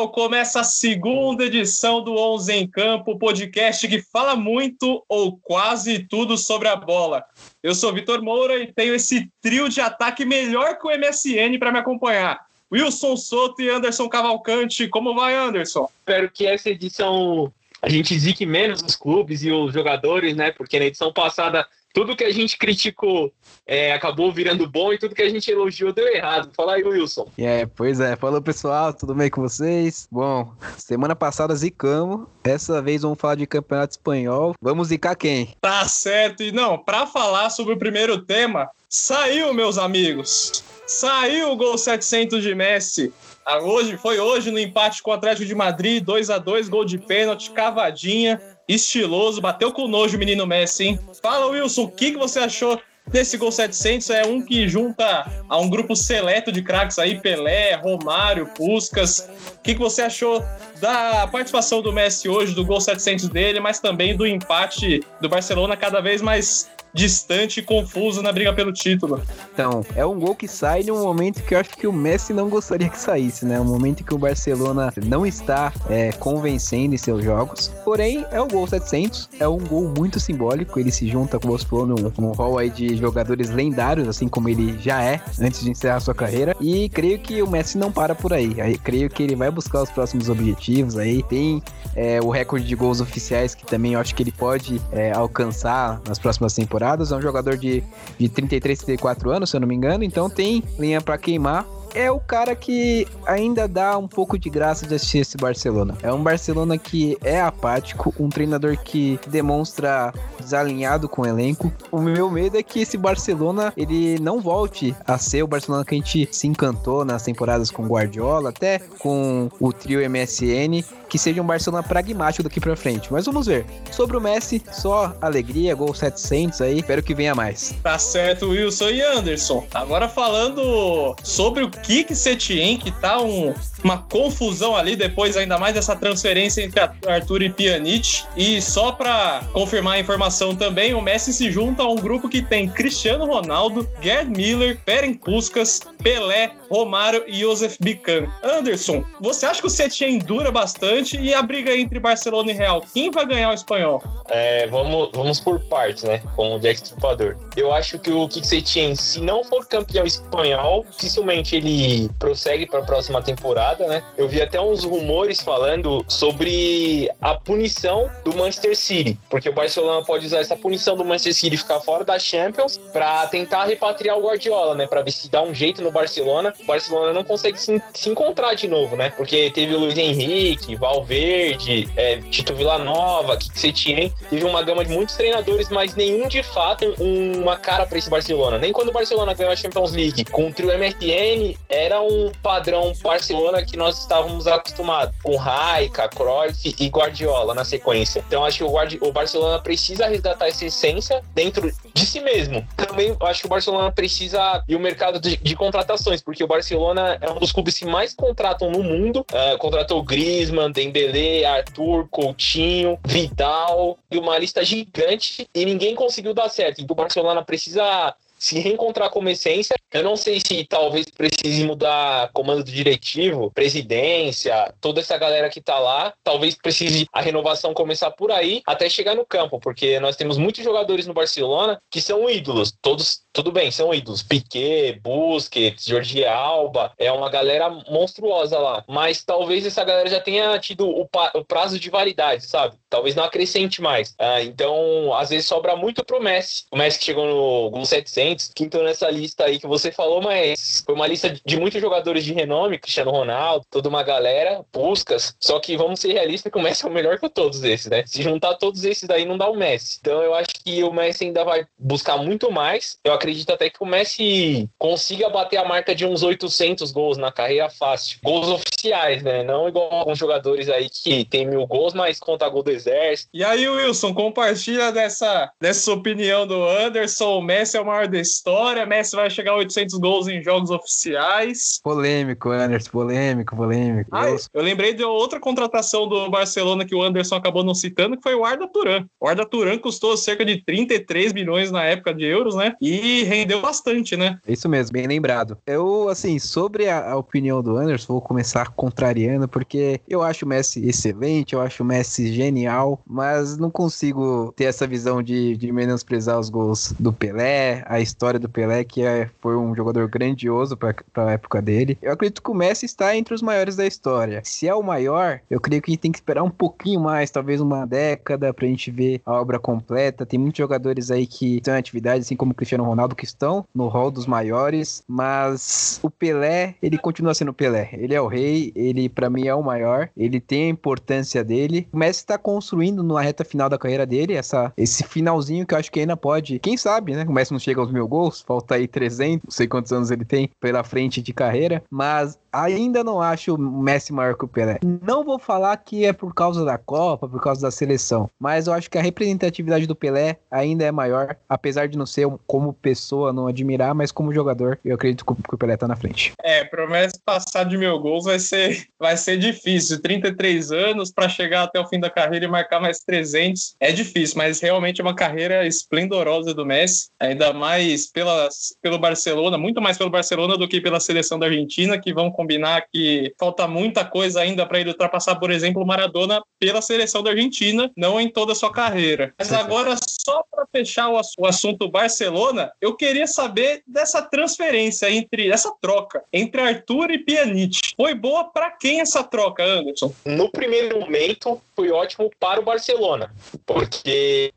pessoal, começa a segunda edição do 11 em Campo, podcast que fala muito ou quase tudo sobre a bola. Eu sou Vitor Moura e tenho esse trio de ataque melhor que o MSN para me acompanhar. Wilson Soto e Anderson Cavalcante. Como vai, Anderson? Espero que essa edição a gente zique menos os clubes e os jogadores, né? Porque na edição passada tudo que a gente criticou é, acabou virando bom e tudo que a gente elogiou deu errado. Fala aí, Wilson. É, pois é. Falou, pessoal. Tudo bem com vocês? Bom, semana passada zicamos. Essa vez vamos falar de campeonato espanhol. Vamos zicar quem? Tá certo. E não, para falar sobre o primeiro tema, saiu, meus amigos. Saiu o gol 700 de Messi. Ah, hoje, foi hoje no empate com o Atlético de Madrid, 2 a 2 gol de pênalti, cavadinha estiloso, bateu com nojo o menino Messi, hein? Fala, Wilson, o que, que você achou desse gol 700? É um que junta a um grupo seleto de craques aí, Pelé, Romário, Puscas. O que, que você achou da participação do Messi hoje, do gol 700 dele, mas também do empate do Barcelona cada vez mais distante e confuso na briga pelo título. Então, é um gol que sai num momento que eu acho que o Messi não gostaria que saísse, né? Um momento que o Barcelona não está é, convencendo em seus jogos. Porém, é o gol 700, é um gol muito simbólico. Ele se junta com o Ospo num, num hall aí de jogadores lendários, assim como ele já é antes de encerrar sua carreira. E creio que o Messi não para por aí. aí creio que ele vai buscar os próximos objetivos aí. Tem é, o recorde de gols oficiais que também eu acho que ele pode é, alcançar nas próximas temporadas temporadas. É um jogador de, de 33, 34 anos, se eu não me engano. Então tem linha para queimar é o cara que ainda dá um pouco de graça de assistir esse Barcelona. É um Barcelona que é apático, um treinador que demonstra desalinhado com o elenco. O meu medo é que esse Barcelona ele não volte a ser o Barcelona que a gente se encantou nas temporadas com Guardiola, até com o trio MSN, que seja um Barcelona pragmático daqui para frente. Mas vamos ver. Sobre o Messi, só alegria, gol 700 aí. Espero que venha mais. Tá certo, Wilson e Anderson. Agora falando sobre o Kik Setien, que tá um, uma confusão ali depois ainda mais dessa transferência entre Arthur e Pjanic. E só para confirmar a informação também, o Messi se junta a um grupo que tem Cristiano Ronaldo, Gerd Miller, Ferenc Puskas, Pelé, Romário e Josef Bican. Anderson, você acha que o Setien dura bastante e a briga entre Barcelona e Real, quem vai ganhar o espanhol? É, vamos, vamos por partes, né? Com o Jack Stripador. Eu acho que o Kik Setien, se não for campeão espanhol, dificilmente ele prossegue para a próxima temporada, né? Eu vi até uns rumores falando sobre a punição do Manchester City, porque o Barcelona pode usar essa punição do Manchester City ficar fora da Champions para tentar repatriar o Guardiola, né? Para ver se dá um jeito no Barcelona. O Barcelona não consegue se, se encontrar de novo, né? Porque teve o Luiz Henrique, Valverde, é, Tito Villanova, Kik Setien, teve uma gama de muitos treinadores, mas nenhum de fato uma cara para esse Barcelona. Nem quando o Barcelona ganhou a Champions League com o trio era um padrão Barcelona que nós estávamos acostumados, com Raika, Cruyff e Guardiola na sequência. Então acho que o, Guardi o Barcelona precisa resgatar essa essência dentro de si mesmo. Também acho que o Barcelona precisa ir o mercado de, de contratações, porque o Barcelona é um dos clubes que mais contratam no mundo. Uh, contratou Griezmann, Dembélé, Arthur, Coutinho, Vidal e uma lista gigante e ninguém conseguiu dar certo. Então o Barcelona precisa se reencontrar como essência. Eu não sei se talvez precise mudar comando diretivo, presidência, toda essa galera que tá lá. Talvez precise a renovação começar por aí até chegar no campo, porque nós temos muitos jogadores no Barcelona que são ídolos. Todos, tudo bem, são ídolos. Piquet, Busquets, Jordi Alba, é uma galera monstruosa lá. Mas talvez essa galera já tenha tido o, o prazo de validade, sabe? Talvez não acrescente mais. Ah, então, às vezes sobra muito pro Messi. O Messi chegou no Gol 700 que estão nessa lista aí que você falou, mas foi uma lista de muitos jogadores de renome, Cristiano Ronaldo, toda uma galera, buscas. Só que vamos ser realistas que o Messi é o melhor que todos esses, né? Se juntar todos esses daí não dá o Messi. Então eu acho que o Messi ainda vai buscar muito mais. Eu acredito até que o Messi consiga bater a marca de uns 800 gols na carreira fácil. Gols oficiais, né? Não igual alguns jogadores aí que tem mil gols, mas conta gol do exército. E aí, Wilson, compartilha dessa, dessa opinião do Anderson. O Messi é o maior da história. Messi vai chegar a 800 gols em jogos oficiais. Polêmico, Anderson, polêmico, polêmico. Ah, eu lembrei de outra contratação do Barcelona que o Anderson acabou não citando, que foi o Arda Turan. O Arda Turan custou cerca de 33 milhões na época de euros, né? E rendeu bastante, né? Isso mesmo, bem lembrado. Eu, assim, sobre a, a opinião do Anderson, vou começar contrariando, porque eu acho o Messi excelente, eu acho o Messi genial, mas não consigo ter essa visão de, de menosprezar os gols do Pelé, a história do Pelé, que é, foi um jogador grandioso para a época dele. Eu acredito que o Messi está entre os maiores da história. Se é o maior, eu creio que a gente tem que esperar um pouquinho mais, talvez uma década, para a gente ver a obra completa. Tem muitos jogadores aí que estão em atividade, assim como o Cristiano Ronaldo, que estão no hall dos maiores, mas o Pelé, ele continua sendo o Pelé. Ele é o rei, ele para mim é o maior, ele tem a importância dele. O Messi está construindo na reta final da carreira dele essa, esse finalzinho que eu acho que ainda pode, quem sabe, né? Messi não chega aos mil gols, falta aí 300, não sei quantos anos ele tem pela frente de carreira, mas ainda não acho o Messi maior que o Pelé. Não vou falar que é por causa da Copa, por causa da seleção, mas eu acho que a representatividade do Pelé ainda é maior, apesar de não ser como pessoa, não admirar, mas como jogador, eu acredito que o Pelé tá na frente. É, promessa passar de mil gols vai ser, vai ser difícil. 33 anos para chegar até o fim da carreira e marcar mais 300 é difícil, mas realmente é uma carreira esplendorosa do Messi, ainda mais pelas, pelo Barcelona, muito mais pelo Barcelona do que pela seleção da Argentina, que vão combinar que falta muita coisa ainda para ele ultrapassar, por exemplo, o Maradona pela seleção da Argentina, não em toda a sua carreira. Mas agora, só para fechar o, o assunto Barcelona, eu queria saber dessa transferência entre essa troca entre Arthur e Pjanic. Foi boa para quem essa troca, Anderson? No primeiro momento, foi ótimo para o Barcelona, porque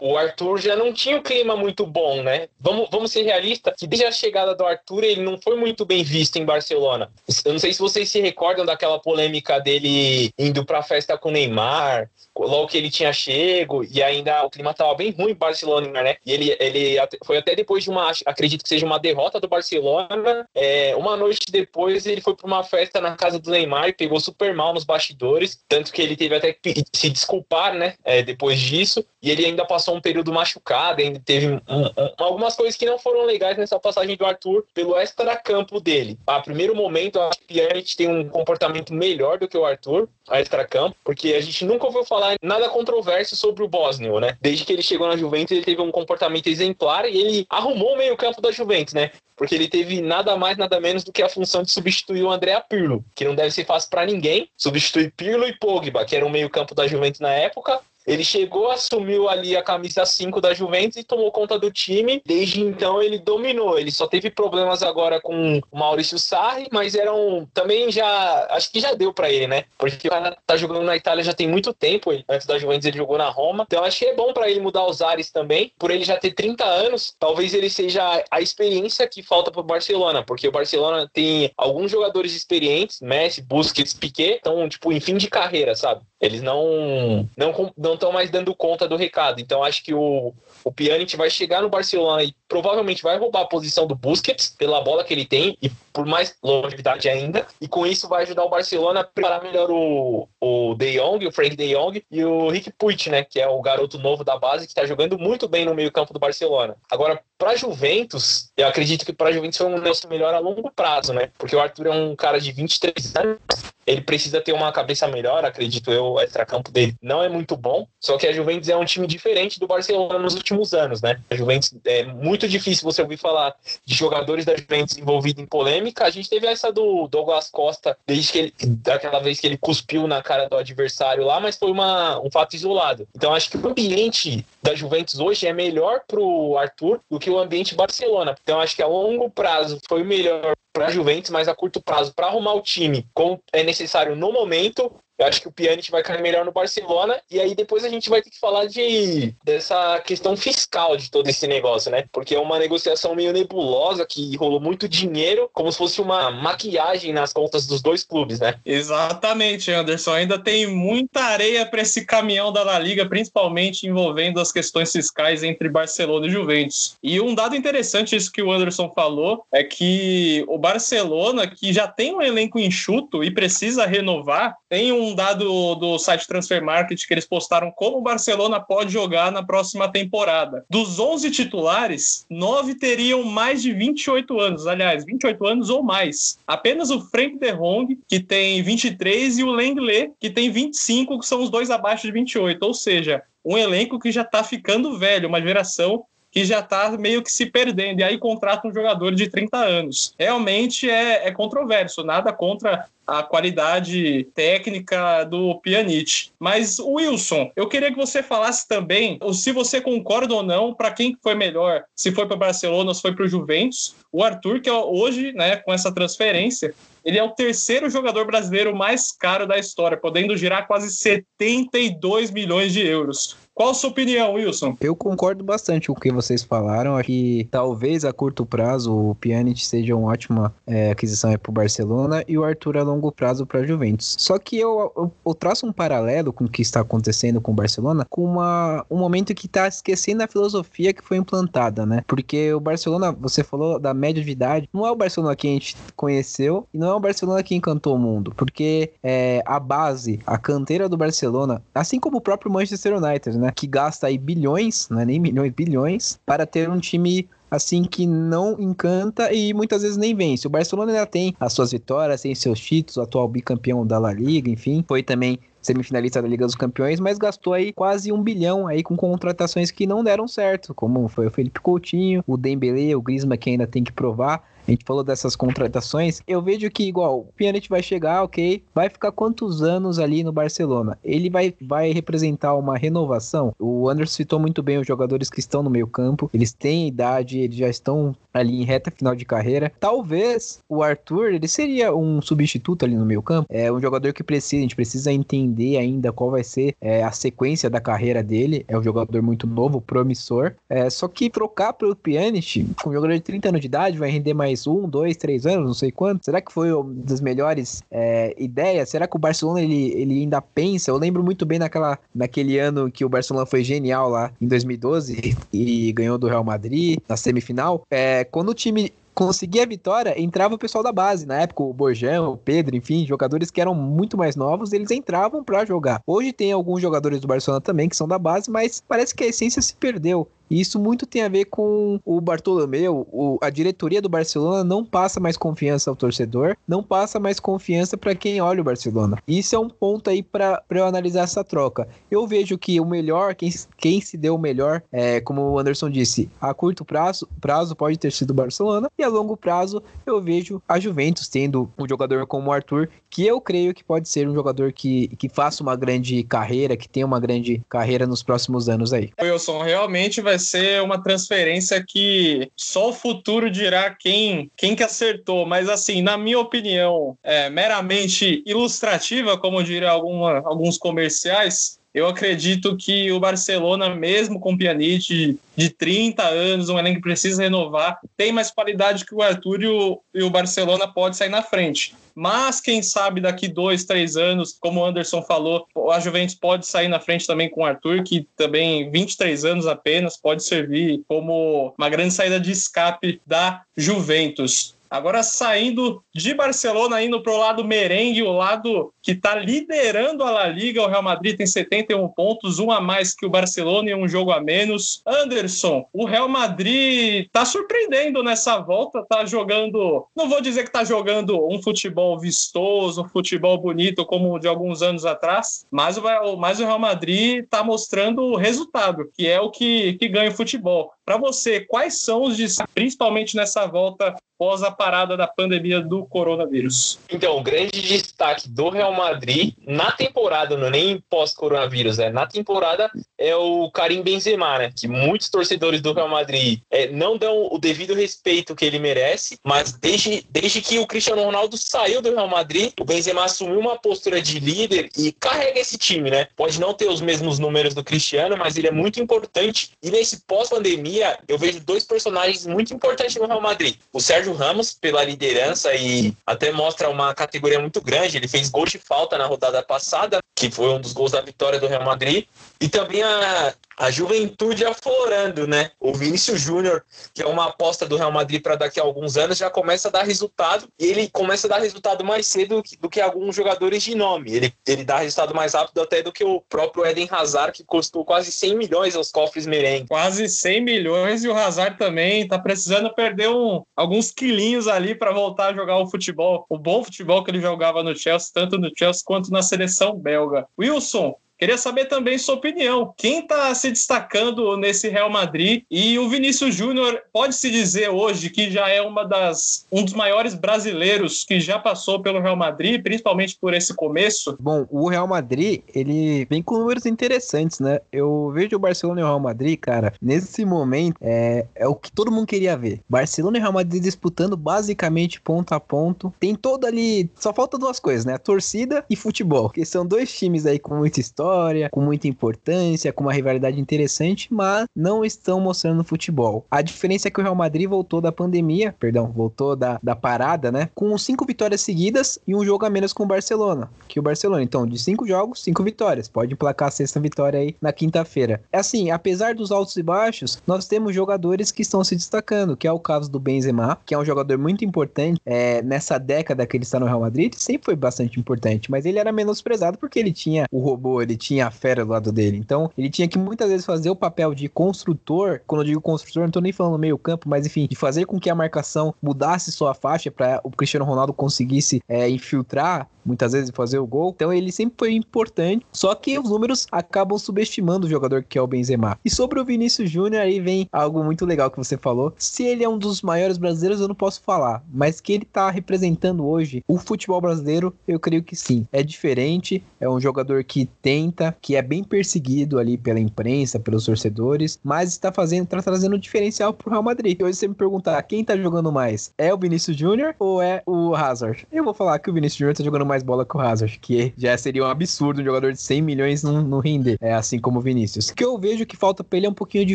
o Arthur já não tinha um clima muito bom, né? Vamos, vamos ser realistas, que desde a chegada do Arthur ele não foi muito bem visto em Barcelona. Eu não sei se vocês se recordam daquela polêmica dele indo para a festa com o Neymar, logo que ele tinha chego, e ainda o clima estava bem ruim em Barcelona, né? E ele, ele foi até depois de uma, acredito que seja uma derrota do Barcelona, é, uma noite depois ele foi para uma festa na casa do Neymar e pegou super mal nos bastidores, tanto que ele teve até se desculpar, né? É, depois disso, e ele ainda passou um período machucado, ainda teve um, um, algumas coisas que não foram legais nessa passagem do Arthur pelo extra-campo dele. A primeiro momento, acho que a gente tem um comportamento melhor do que o Arthur, a extra-campo, porque a gente nunca ouviu falar nada controverso sobre o Bosnio, né? Desde que ele chegou na Juventus, ele teve um comportamento exemplar e ele arrumou o meio-campo da Juventus, né? Porque ele teve nada mais, nada menos do que a função de substituir o André Pirlo, que não deve ser fácil para ninguém. Substituir Pirlo e Pogba, que era o meio-campo da Juventus na época, ele chegou, assumiu ali a camisa 5 da Juventus e tomou conta do time. Desde então ele dominou. Ele só teve problemas agora com o Maurício Sarri, mas eram também já acho que já deu para ele, né? Porque o cara tá jogando na Itália já tem muito tempo. Antes da Juventus ele jogou na Roma. Então acho que é bom para ele mudar os ares também. Por ele já ter 30 anos, talvez ele seja a experiência que falta pro Barcelona, porque o Barcelona tem alguns jogadores experientes, Messi, Busquets, Piquet, então tipo em fim de carreira, sabe? Eles não não não estão mais dando conta do recado. Então acho que o, o Pjanic vai chegar no Barcelona e provavelmente vai roubar a posição do Busquets pela bola que ele tem e por mais longevidade ainda. E com isso vai ajudar o Barcelona a preparar melhor o, o De Jong, o Frank De Jong e o Rick Puig, né? Que é o garoto novo da base que está jogando muito bem no meio campo do Barcelona. Agora, para Juventus, eu acredito que para Juventus foi um negócio melhor a longo prazo, né? Porque o Arthur é um cara de 23 anos, ele precisa ter uma cabeça melhor, acredito eu, o extracampo dele não é muito bom, só que a Juventus é um time diferente do Barcelona nos últimos anos, né? A Juventus é muito difícil você ouvir falar de jogadores da Juventus envolvidos em polêmica. A gente teve essa do Douglas Costa, desde que ele, daquela vez que ele cuspiu na cara do adversário lá, mas foi uma, um fato isolado. Então acho que o ambiente da Juventus hoje é melhor pro Arthur do que o ambiente Barcelona. Então acho que a longo prazo foi melhor para a Juventus, mas a curto prazo, para arrumar o time como é necessário no momento, eu acho que o Pjanic vai cair melhor no Barcelona e aí depois a gente vai ter que falar de dessa questão fiscal de todo esse negócio, né? Porque é uma negociação meio nebulosa que rolou muito dinheiro, como se fosse uma maquiagem nas contas dos dois clubes, né? Exatamente, Anderson. Ainda tem muita areia para esse caminhão da La Liga, principalmente envolvendo as questões fiscais entre Barcelona e Juventus. E um dado interessante isso que o Anderson falou é que o Barcelona, que já tem um elenco enxuto e precisa renovar, tem um um dado do site Transfer Market que eles postaram como o Barcelona pode jogar na próxima temporada. Dos 11 titulares, 9 teriam mais de 28 anos, aliás, 28 anos ou mais. Apenas o Frank de Jong, que tem 23, e o Lenglet, que tem 25, que são os dois abaixo de 28. Ou seja, um elenco que já está ficando velho, uma geração que já está meio que se perdendo. E aí contrata um jogador de 30 anos. Realmente é, é controverso, nada contra a qualidade técnica do Pjanic. Mas, Wilson, eu queria que você falasse também se você concorda ou não para quem foi melhor, se foi para o Barcelona ou se foi para o Juventus. O Arthur, que é hoje, né, com essa transferência, ele é o terceiro jogador brasileiro mais caro da história, podendo girar quase 72 milhões de euros. Qual a sua opinião, Wilson? Eu concordo bastante com o que vocês falaram. Que talvez a curto prazo o Pjanic seja uma ótima é, aquisição para o Barcelona e o Arthur a longo prazo para a Juventus. Só que eu, eu, eu, traço um paralelo com o que está acontecendo com o Barcelona com uma, um momento que está esquecendo a filosofia que foi implantada, né? Porque o Barcelona, você falou da média de idade, não é o Barcelona que a gente conheceu e não é o Barcelona que encantou o mundo, porque é, a base, a canteira do Barcelona, assim como o próprio Manchester United, né? Né? Que gasta aí bilhões, não é nem milhões, bilhões, para ter um time assim que não encanta e muitas vezes nem vence. O Barcelona ainda tem as suas vitórias, tem seus títulos, atual bicampeão da La Liga, enfim, foi também semifinalista da Liga dos Campeões, mas gastou aí quase um bilhão aí com contratações que não deram certo, como foi o Felipe Coutinho, o Dembélé, o Griezmann que ainda tem que provar a gente falou dessas contratações, eu vejo que, igual, o Pjanic vai chegar, ok, vai ficar quantos anos ali no Barcelona? Ele vai, vai representar uma renovação? O Anderson citou muito bem os jogadores que estão no meio campo, eles têm idade, eles já estão ali em reta final de carreira. Talvez o Arthur, ele seria um substituto ali no meio campo, é um jogador que precisa, a gente precisa entender ainda qual vai ser é, a sequência da carreira dele, é um jogador muito novo, promissor, é, só que trocar pelo Pjanic, com um jogador de 30 anos de idade, vai render mais mais um, dois, três anos, não sei quanto. Será que foi uma das melhores é, ideias? Será que o Barcelona ele, ele ainda pensa? Eu lembro muito bem naquela, naquele ano que o Barcelona foi genial lá em 2012 e ganhou do Real Madrid na semifinal. É, quando o time conseguia a vitória, entrava o pessoal da base. Na época, o Borjão, o Pedro, enfim, jogadores que eram muito mais novos, eles entravam para jogar. Hoje tem alguns jogadores do Barcelona também que são da base, mas parece que a essência se perdeu. E isso muito tem a ver com o Bartolomeu, o, a diretoria do Barcelona não passa mais confiança ao torcedor, não passa mais confiança para quem olha o Barcelona. Isso é um ponto aí para eu analisar essa troca. Eu vejo que o melhor, quem, quem se deu o melhor, é, como o Anderson disse, a curto prazo, prazo pode ter sido o Barcelona, e a longo prazo eu vejo a Juventus tendo um jogador como o Arthur, que eu creio que pode ser um jogador que, que faça uma grande carreira, que tenha uma grande carreira nos próximos anos aí. Wilson, realmente vai vai ser uma transferência que só o futuro dirá quem, quem que acertou. Mas, assim, na minha opinião, é, meramente ilustrativa, como diria alguma, alguns comerciais, eu acredito que o Barcelona, mesmo com Pjanic de 30 anos, um elenco que precisa renovar, tem mais qualidade que o Arthur e o, e o Barcelona pode sair na frente. Mas quem sabe daqui dois, três anos, como o Anderson falou, a Juventus pode sair na frente também com o Arthur, que também 23 anos apenas pode servir como uma grande saída de escape da Juventus. Agora saindo de Barcelona, indo para o lado merengue, o lado que está liderando a La Liga. O Real Madrid tem 71 pontos, um a mais que o Barcelona e um jogo a menos. Anderson, o Real Madrid está surpreendendo nessa volta, está jogando, não vou dizer que está jogando um futebol vistoso, um futebol bonito como de alguns anos atrás, mas o, mas o Real Madrid está mostrando o resultado, que é o que, que ganha o futebol. Para você, quais são os principalmente nessa volta pós a parada da pandemia do coronavírus? Então, o grande destaque do Real Madrid na temporada, não é nem pós-coronavírus, é na temporada é o Karim Benzema, né? Que muitos torcedores do Real Madrid é, não dão o devido respeito que ele merece, mas desde, desde que o Cristiano Ronaldo saiu do Real Madrid, o Benzema assumiu uma postura de líder e carrega esse time, né? Pode não ter os mesmos números do Cristiano, mas ele é muito importante. E nesse pós-pandemia eu vejo dois personagens muito importantes no Real Madrid. O Sérgio Ramos, pela liderança e até mostra uma categoria muito grande. Ele fez gol de falta na rodada passada, que foi um dos gols da vitória do Real Madrid. E também a, a juventude aflorando, né? O Vinícius Júnior, que é uma aposta do Real Madrid para daqui a alguns anos, já começa a dar resultado. E ele começa a dar resultado mais cedo do que, do que alguns jogadores de nome. Ele, ele dá resultado mais rápido até do que o próprio Eden Hazard, que custou quase 100 milhões aos cofres merengue. Quase 100 milhões e o Hazard também tá precisando perder um, alguns quilinhos ali para voltar a jogar o futebol, o bom futebol que ele jogava no Chelsea, tanto no Chelsea quanto na seleção belga. Wilson, Queria saber também sua opinião. Quem está se destacando nesse Real Madrid? E o Vinícius Júnior pode-se dizer hoje que já é uma das, um dos maiores brasileiros que já passou pelo Real Madrid, principalmente por esse começo? Bom, o Real Madrid, ele vem com números interessantes, né? Eu vejo o Barcelona e o Real Madrid, cara, nesse momento é, é o que todo mundo queria ver. Barcelona e Real Madrid disputando basicamente ponto a ponto. Tem todo ali, só falta duas coisas, né? Torcida e futebol, que são dois times aí com muita história história, com muita importância, com uma rivalidade interessante, mas não estão mostrando futebol. A diferença é que o Real Madrid voltou da pandemia, perdão, voltou da, da parada, né? Com cinco vitórias seguidas e um jogo a menos com o Barcelona. Que o Barcelona, então, de cinco jogos, cinco vitórias. Pode emplacar a sexta vitória aí na quinta-feira. É assim, apesar dos altos e baixos, nós temos jogadores que estão se destacando, que é o caso do Benzema, que é um jogador muito importante é, nessa década que ele está no Real Madrid, sempre foi bastante importante, mas ele era menosprezado porque ele tinha o robô, ele tinha a fera do lado dele. Então, ele tinha que muitas vezes fazer o papel de construtor. Quando eu digo construtor, não tô nem falando meio campo, mas enfim, de fazer com que a marcação mudasse sua faixa para o Cristiano Ronaldo conseguisse é, infiltrar muitas vezes fazer o gol. Então ele sempre foi importante, só que os números acabam subestimando o jogador que é o Benzema. E sobre o Vinícius Júnior aí vem algo muito legal que você falou. Se ele é um dos maiores brasileiros, eu não posso falar, mas que ele tá representando hoje o futebol brasileiro, eu creio que sim. É diferente, é um jogador que tenta, que é bem perseguido ali pela imprensa, pelos torcedores, mas está fazendo, tá trazendo um diferencial pro Real Madrid. E hoje você me perguntar quem tá jogando mais, é o Vinícius Júnior ou é o Hazard? Eu vou falar que o Vinícius Júnior tá jogando mais mais bola que o Hazard, que já seria um absurdo um jogador de 100 milhões não, não render, é assim como o Vinícius. O que eu vejo que falta pra ele é um pouquinho de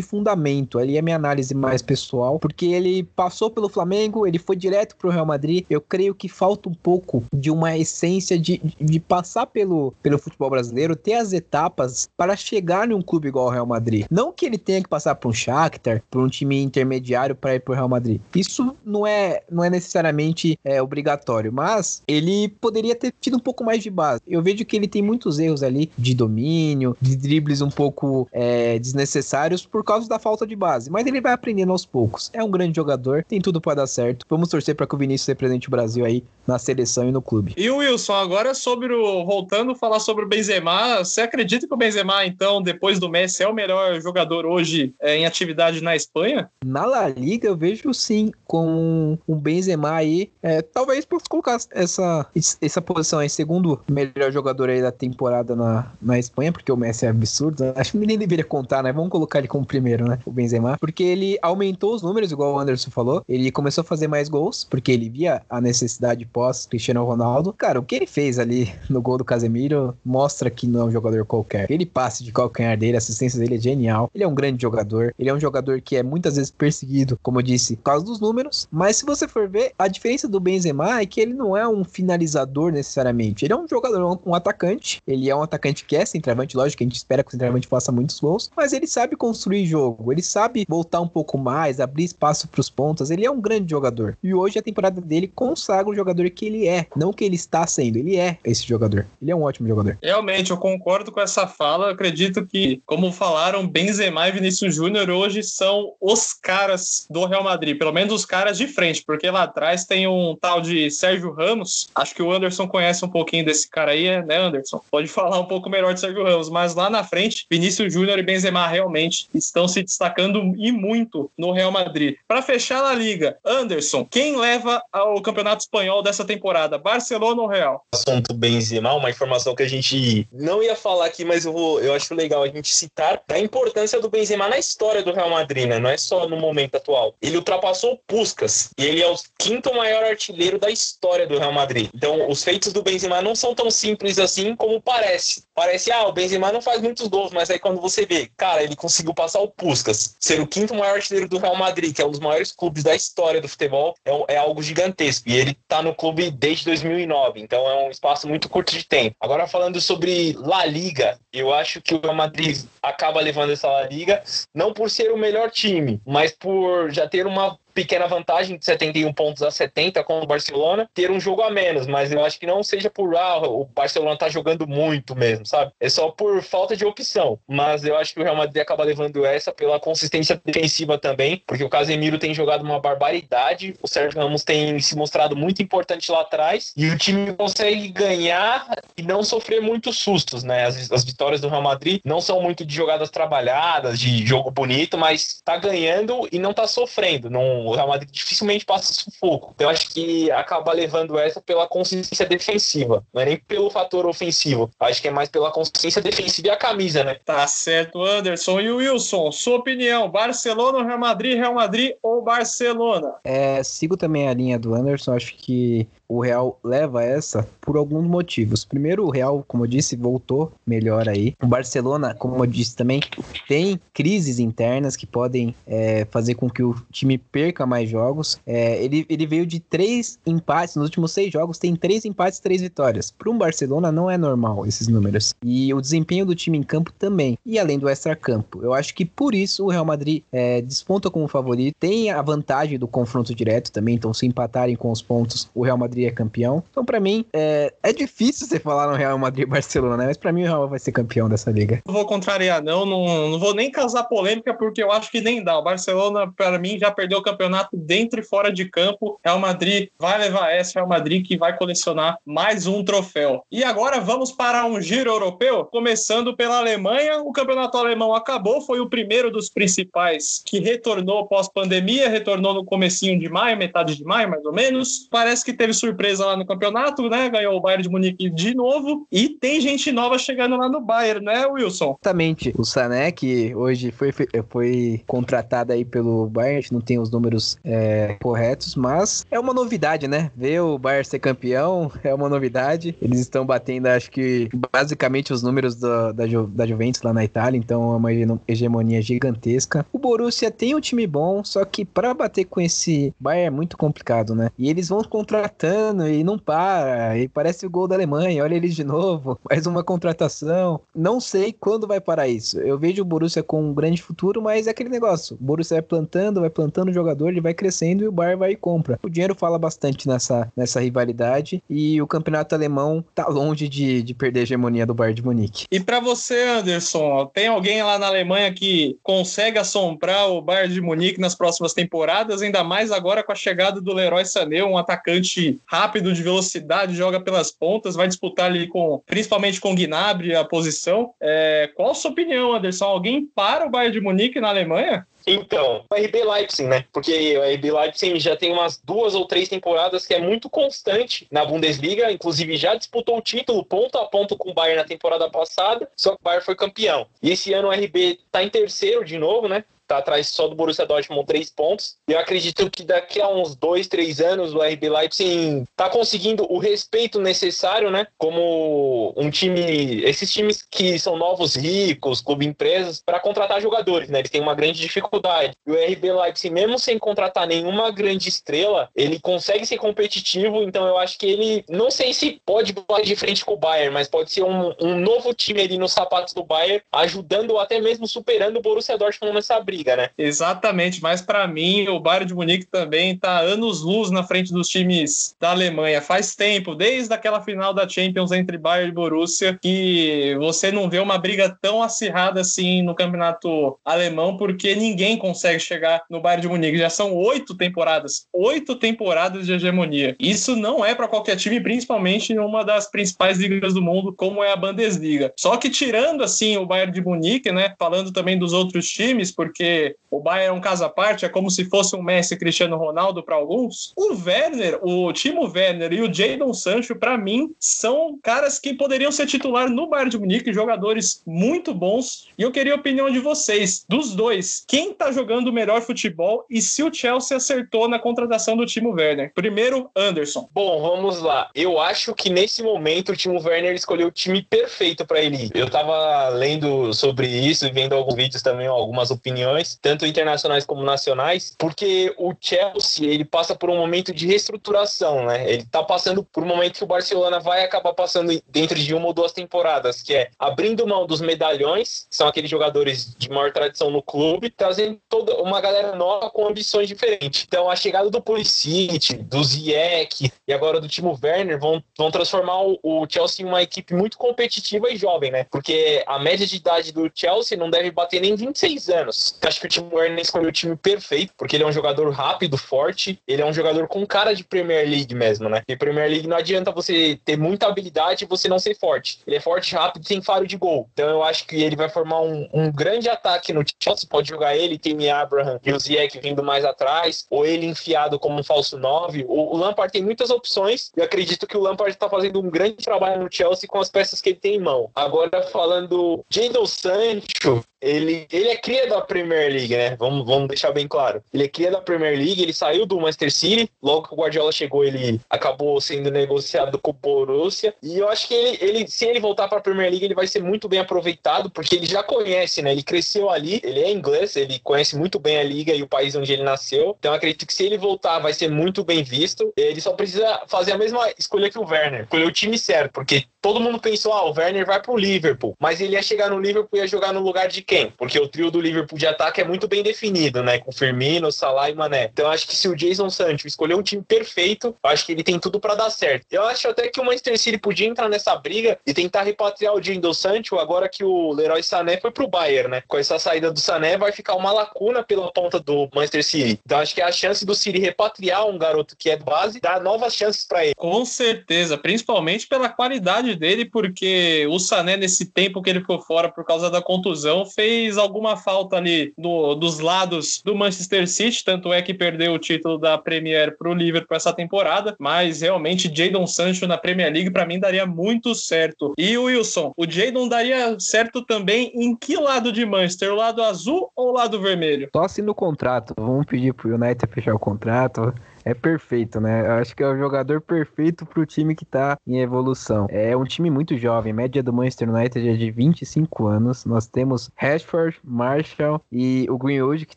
fundamento, ali é minha análise mais pessoal, porque ele passou pelo Flamengo, ele foi direto pro Real Madrid, eu creio que falta um pouco de uma essência de, de passar pelo, pelo futebol brasileiro, ter as etapas para chegar num clube igual ao Real Madrid. Não que ele tenha que passar por um Shakhtar, por um time intermediário para ir pro Real Madrid. Isso não é, não é necessariamente é, obrigatório, mas ele poderia ter tido um pouco mais de base. Eu vejo que ele tem muitos erros ali de domínio, de dribles um pouco é, desnecessários por causa da falta de base. Mas ele vai aprendendo aos poucos. É um grande jogador, tem tudo para dar certo. Vamos torcer para que o Vinícius represente o Brasil aí na seleção e no clube. E o Wilson, agora sobre o. Voltando a falar sobre o Benzema, você acredita que o Benzema, então, depois do Messi, é o melhor jogador hoje é, em atividade na Espanha? Na La Liga, eu vejo sim, com um Benzema aí. É, talvez possa colocar essa, essa posição posição aí, segundo melhor jogador aí da temporada na, na Espanha, porque o Messi é absurdo. Acho que nem deveria contar, né? Vamos colocar ele como primeiro, né? O Benzema. Porque ele aumentou os números, igual o Anderson falou. Ele começou a fazer mais gols, porque ele via a necessidade pós Cristiano Ronaldo. Cara, o que ele fez ali no gol do Casemiro mostra que não é um jogador qualquer. Ele passe de calcanhar dele, a assistência dele é genial. Ele é um grande jogador. Ele é um jogador que é muitas vezes perseguido, como eu disse, por causa dos números. Mas se você for ver, a diferença do Benzema é que ele não é um finalizador nesse necessariamente. Ele é um jogador, um atacante. Ele é um atacante que é centroavante, lógico que a gente espera que o centroavante faça muitos gols, mas ele sabe construir jogo, ele sabe voltar um pouco mais, abrir espaço para os pontas. Ele é um grande jogador. E hoje a temporada dele consagra o jogador que ele é, não que ele está sendo. Ele é esse jogador. Ele é um ótimo jogador. Realmente, eu concordo com essa fala. Eu acredito que, como falaram, Benzema e Vinícius Júnior hoje são os caras do Real Madrid, pelo menos os caras de frente, porque lá atrás tem um tal de Sérgio Ramos. Acho que o Anderson conhece conhece um pouquinho desse cara aí, né, Anderson? Pode falar um pouco melhor de Sérgio Ramos, mas lá na frente, Vinícius Júnior e Benzema realmente estão se destacando e muito no Real Madrid. Para fechar a liga, Anderson, quem leva ao Campeonato Espanhol dessa temporada? Barcelona ou Real? Assunto Benzema, uma informação que a gente não ia falar aqui, mas eu, vou, eu acho legal a gente citar da importância do Benzema na história do Real Madrid, né? Não é só no momento atual. Ele ultrapassou o Puskas e ele é o quinto maior artilheiro da história do Real Madrid. Então, os feitos do Benzema não são tão simples assim como parece. Parece, ah, o Benzema não faz muitos gols, mas aí quando você vê, cara, ele conseguiu passar o Puskas, ser o quinto maior artilheiro do Real Madrid, que é um dos maiores clubes da história do futebol, é, é algo gigantesco. E ele tá no clube desde 2009, então é um espaço muito curto de tempo. Agora falando sobre La Liga, eu acho que o Real Madrid acaba levando essa La Liga, não por ser o melhor time, mas por já ter uma pequena vantagem de 71 pontos a 70 com o Barcelona, ter um jogo a menos, mas eu acho que não seja por ah, o Barcelona tá jogando muito mesmo, sabe? É só por falta de opção. Mas eu acho que o Real Madrid acaba levando essa pela consistência defensiva também, porque o Casemiro tem jogado uma barbaridade, o Sérgio Ramos tem se mostrado muito importante lá atrás e o time consegue ganhar e não sofrer muitos sustos, né? As, as vitórias do Real Madrid não são muito de jogadas trabalhadas, de jogo bonito, mas tá ganhando e não tá sofrendo, não o Real Madrid dificilmente passa sufoco. Então, eu acho que acaba levando essa pela consistência defensiva, não é nem pelo fator ofensivo. Acho que é mais pela consistência defensiva e a camisa, né? Tá certo, Anderson. E o Wilson, sua opinião: Barcelona, Real Madrid, Real Madrid ou Barcelona? É, sigo também a linha do Anderson. Acho que o Real leva essa por alguns motivos. Primeiro, o Real, como eu disse, voltou melhor aí. O Barcelona, como eu disse também, tem crises internas que podem é, fazer com que o time perca mais jogos. É, ele, ele veio de três empates nos últimos seis jogos, tem três empates, três vitórias. Para um Barcelona não é normal esses números. E o desempenho do time em campo também. E além do extra-campo. Eu acho que por isso o Real Madrid é, desponta como favorito. Tem a vantagem do confronto direto também, então se empatarem com os pontos, o Real Madrid Madrid é campeão. Então, para mim, é, é difícil você falar no Real Madrid e Barcelona, né? Mas para mim o Real vai ser campeão dessa liga. Não vou contrariar, não. não. Não vou nem causar polêmica, porque eu acho que nem dá. O Barcelona, para mim, já perdeu o campeonato dentro e fora de campo. Real Madrid vai levar essa, Real Madrid que vai colecionar mais um troféu. E agora vamos para um giro europeu, começando pela Alemanha. O campeonato alemão acabou, foi o primeiro dos principais que retornou pós-pandemia, retornou no comecinho de maio, metade de maio, mais ou menos. Parece que teve surpresa surpresa lá no campeonato, né? Ganhou o Bayern de Munique de novo. E tem gente nova chegando lá no Bayern, né, Wilson? Exatamente. O Sané, que hoje foi, foi contratado aí pelo Bayern, a gente não tem os números é, corretos, mas é uma novidade, né? Ver o Bayern ser campeão é uma novidade. Eles estão batendo, acho que, basicamente os números do, da, Ju, da Juventus lá na Itália, então é uma hegemonia gigantesca. O Borussia tem um time bom, só que para bater com esse Bayern é muito complicado, né? E eles vão contratando e não para. E parece o gol da Alemanha. Olha eles de novo. Mais uma contratação. Não sei quando vai parar isso. Eu vejo o Borussia com um grande futuro, mas é aquele negócio. O Borussia vai plantando, vai plantando o jogador, ele vai crescendo e o Bayern vai e compra. O dinheiro fala bastante nessa, nessa rivalidade e o campeonato alemão tá longe de, de perder a hegemonia do Bayern de Munique. E para você, Anderson, tem alguém lá na Alemanha que consegue assombrar o Bayern de Munique nas próximas temporadas, ainda mais agora com a chegada do Leroy Sané, um atacante rápido, de velocidade, joga pelas pontas, vai disputar ali com, principalmente com o Gnabry a posição. É, qual a sua opinião, Anderson? Alguém para o Bayern de Munique na Alemanha? Então, o RB Leipzig, né? Porque o RB Leipzig já tem umas duas ou três temporadas que é muito constante na Bundesliga, inclusive já disputou o título ponto a ponto com o Bayern na temporada passada, só que o Bayern foi campeão. E esse ano o RB tá em terceiro de novo, né? Tá atrás só do Borussia Dortmund três pontos. Eu acredito que daqui a uns dois, três anos o RB Leipzig tá conseguindo o respeito necessário, né? Como um time, esses times que são novos ricos, clube empresas, para contratar jogadores, né? Eles têm uma grande dificuldade. E o RB Leipzig, mesmo sem contratar nenhuma grande estrela, ele consegue ser competitivo. Então eu acho que ele, não sei se pode bater de frente com o Bayern, mas pode ser um, um novo time ali nos sapatos do Bayern, ajudando ou até mesmo superando o Borussia Dortmund nessa briga briga, né? Exatamente, mas para mim o Bayern de Munique também tá anos luz na frente dos times da Alemanha. Faz tempo, desde aquela final da Champions entre Bayern e Borussia, que você não vê uma briga tão acirrada assim no campeonato alemão, porque ninguém consegue chegar no Bayern de Munique. Já são oito temporadas, oito temporadas de hegemonia. Isso não é para qualquer time, principalmente em uma das principais ligas do mundo, como é a Bundesliga. Só que tirando assim o Bayern de Munique, né, falando também dos outros times, porque porque o Bayern é um caso à parte, é como se fosse um Messi Cristiano Ronaldo para alguns. O Werner, o Timo Werner e o Jadon Sancho, para mim, são caras que poderiam ser titular no Bayern de Munique, jogadores muito bons. E eu queria a opinião de vocês, dos dois, quem tá jogando melhor futebol e se o Chelsea acertou na contratação do Timo Werner? Primeiro, Anderson. Bom, vamos lá. Eu acho que nesse momento o Timo Werner escolheu o time perfeito para ele. Eu tava lendo sobre isso e vendo alguns vídeos também, algumas opiniões, tanto internacionais como nacionais, porque o Chelsea, ele passa por um momento de reestruturação, né? Ele tá passando por um momento que o Barcelona vai acabar passando dentro de uma ou duas temporadas, que é abrindo mão dos medalhões, que são aqueles jogadores de maior tradição no clube, trazendo toda uma galera nova com ambições diferentes. Então, a chegada do Pulisic, do Ziyech e agora do Timo Werner vão, vão transformar o, o Chelsea em uma equipe muito competitiva e jovem, né? Porque a média de idade do Chelsea não deve bater nem 26 anos. Acho que o Timo Werner escolheu o time perfeito, porque ele é um jogador rápido, forte, ele é um jogador com cara de Premier League mesmo, né? E Premier League não adianta você ter muita habilidade e você não ser forte. Ele é forte, rápido, tem faro de gol. Então eu acho que ele vai formar um, um grande ataque no Chelsea. Pode jogar ele, Timmy Abraham e o Ziyech vindo mais atrás, ou ele enfiado como um falso 9. O, o Lampard tem muitas opções e acredito que o Lampard está fazendo um grande trabalho no Chelsea com as peças que ele tem em mão. Agora falando Jadon Sancho, ele, ele é cria da Premier League, né? Vamos, vamos deixar bem claro. Ele é cria da Premier League, ele saiu do Manchester City, logo que o Guardiola chegou, ele acabou sendo negociado com o Borussia. E eu acho que ele, ele se ele voltar para a Premier League, ele vai ser muito bem aproveitado, porque ele já conhece, né? Ele cresceu ali, ele é inglês, ele conhece muito bem a liga e o país onde ele nasceu. Então acredito que se ele voltar, vai ser muito bem visto. Ele só precisa fazer a mesma escolha que o Werner, escolher o time certo, porque todo mundo pensou, ah, o Werner vai pro Liverpool, mas ele ia chegar no Liverpool e ia jogar no lugar de quem? Porque o trio do Liverpool de ataque é muito bem definido, né? Com Firmino, Salah e Mané. Então acho que se o Jason Sancho escolher um time perfeito, acho que ele tem tudo para dar certo. Eu acho até que o Manchester City podia entrar nessa briga e tentar repatriar o Jadon Sancho agora que o Leroy Sané foi pro Bayern, né? Com essa saída do Sané vai ficar uma lacuna pela ponta do Manchester City. Então acho que a chance do City repatriar um garoto que é base dá novas chances para ele. Com certeza, principalmente pela qualidade dele, porque o Sané nesse tempo que ele ficou fora por causa da contusão fez alguma falta ali no, dos lados do Manchester City, tanto é que perdeu o título da Premier pro Liverpool essa temporada, mas realmente Jadon Sancho na Premier League para mim daria muito certo. E o Wilson, o Jadon daria certo também em que lado de Manchester? O lado azul ou o lado vermelho? Só assina o contrato. Vamos pedir pro United fechar o contrato é perfeito, né? Eu acho que é o jogador perfeito pro time que tá em evolução. É um time muito jovem, média do Manchester United é de 25 anos. Nós temos Rashford, Marshall e o Greenwood, que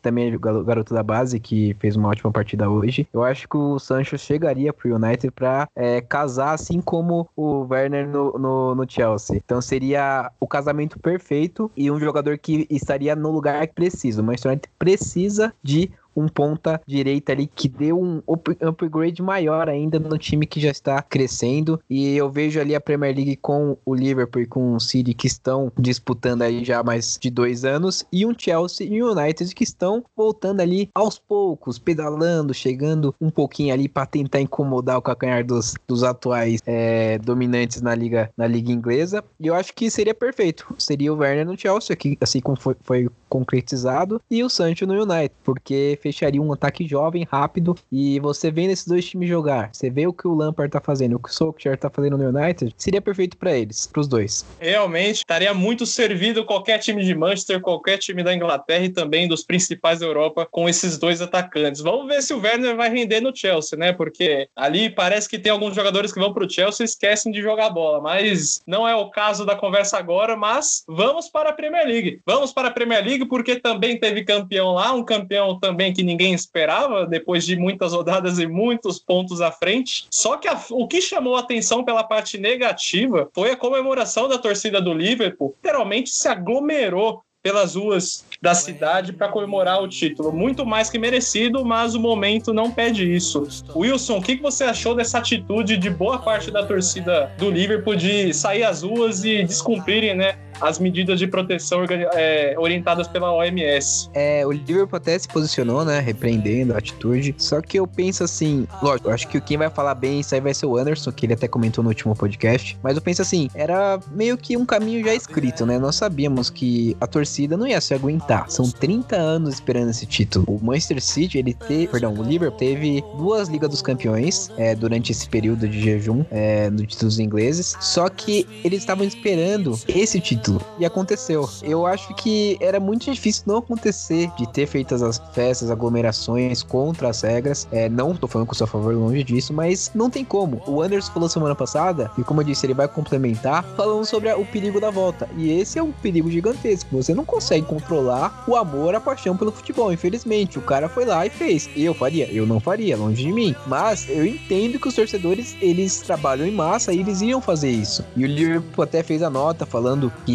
também é garoto da base, que fez uma ótima partida hoje. Eu acho que o Sancho chegaria pro United pra é, casar assim como o Werner no, no, no Chelsea. Então seria o casamento perfeito e um jogador que estaria no lugar que precisa. O Manchester United precisa de um ponta direita ali que deu um upgrade maior ainda no time que já está crescendo. E eu vejo ali a Premier League com o Liverpool e com o City que estão disputando aí já mais de dois anos. E um Chelsea e o United que estão voltando ali aos poucos, pedalando, chegando um pouquinho ali para tentar incomodar o calcanhar dos, dos atuais é, dominantes na liga, na liga inglesa. E eu acho que seria perfeito. Seria o Werner no Chelsea, aqui, assim como foi, foi concretizado, e o Sancho no United, porque fecharia um ataque jovem, rápido, e você vendo esses dois times jogar, você vê o que o Lampard tá fazendo, o que o Solskjaer tá fazendo no United, seria perfeito para eles, pros dois. Realmente, estaria muito servido qualquer time de Manchester, qualquer time da Inglaterra e também dos principais da Europa com esses dois atacantes. Vamos ver se o Werner vai render no Chelsea, né? Porque ali parece que tem alguns jogadores que vão pro Chelsea e esquecem de jogar bola, mas não é o caso da conversa agora, mas vamos para a Premier League. Vamos para a Premier League porque também teve campeão lá, um campeão também que ninguém esperava, depois de muitas rodadas e muitos pontos à frente. Só que a, o que chamou atenção pela parte negativa foi a comemoração da torcida do Liverpool, literalmente se aglomerou pelas ruas da cidade para comemorar o título. Muito mais que merecido, mas o momento não pede isso. Wilson, o que você achou dessa atitude de boa parte da torcida do Liverpool de sair às ruas e descumprirem né, as medidas de proteção é, orientadas pela OMS. É, o Liverpool até se posicionou, né, repreendendo a atitude. Só que eu penso assim, lógico, acho que quem vai falar bem isso aí vai ser o Anderson, que ele até comentou no último podcast. Mas eu penso assim, era meio que um caminho já escrito, né? Nós sabíamos que a torcida não ia se aguentar. São 30 anos esperando esse título. O Manchester City, ele teve, perdão, o Liverpool teve duas Ligas dos Campeões é, durante esse período de jejum é, no títulos ingleses. Só que eles estavam esperando esse título e aconteceu. Eu acho que era muito difícil não acontecer de ter feitas as festas, aglomerações contra as regras. É, não tô falando com o seu favor longe disso, mas não tem como. O Anderson falou semana passada, e como eu disse, ele vai complementar, falando sobre a, o perigo da volta. E esse é um perigo gigantesco. Você não consegue controlar o amor, a paixão pelo futebol. Infelizmente, o cara foi lá e fez. Eu faria? Eu não faria, longe de mim. Mas eu entendo que os torcedores, eles trabalham em massa e eles iam fazer isso. E o Liverpool até fez a nota falando que,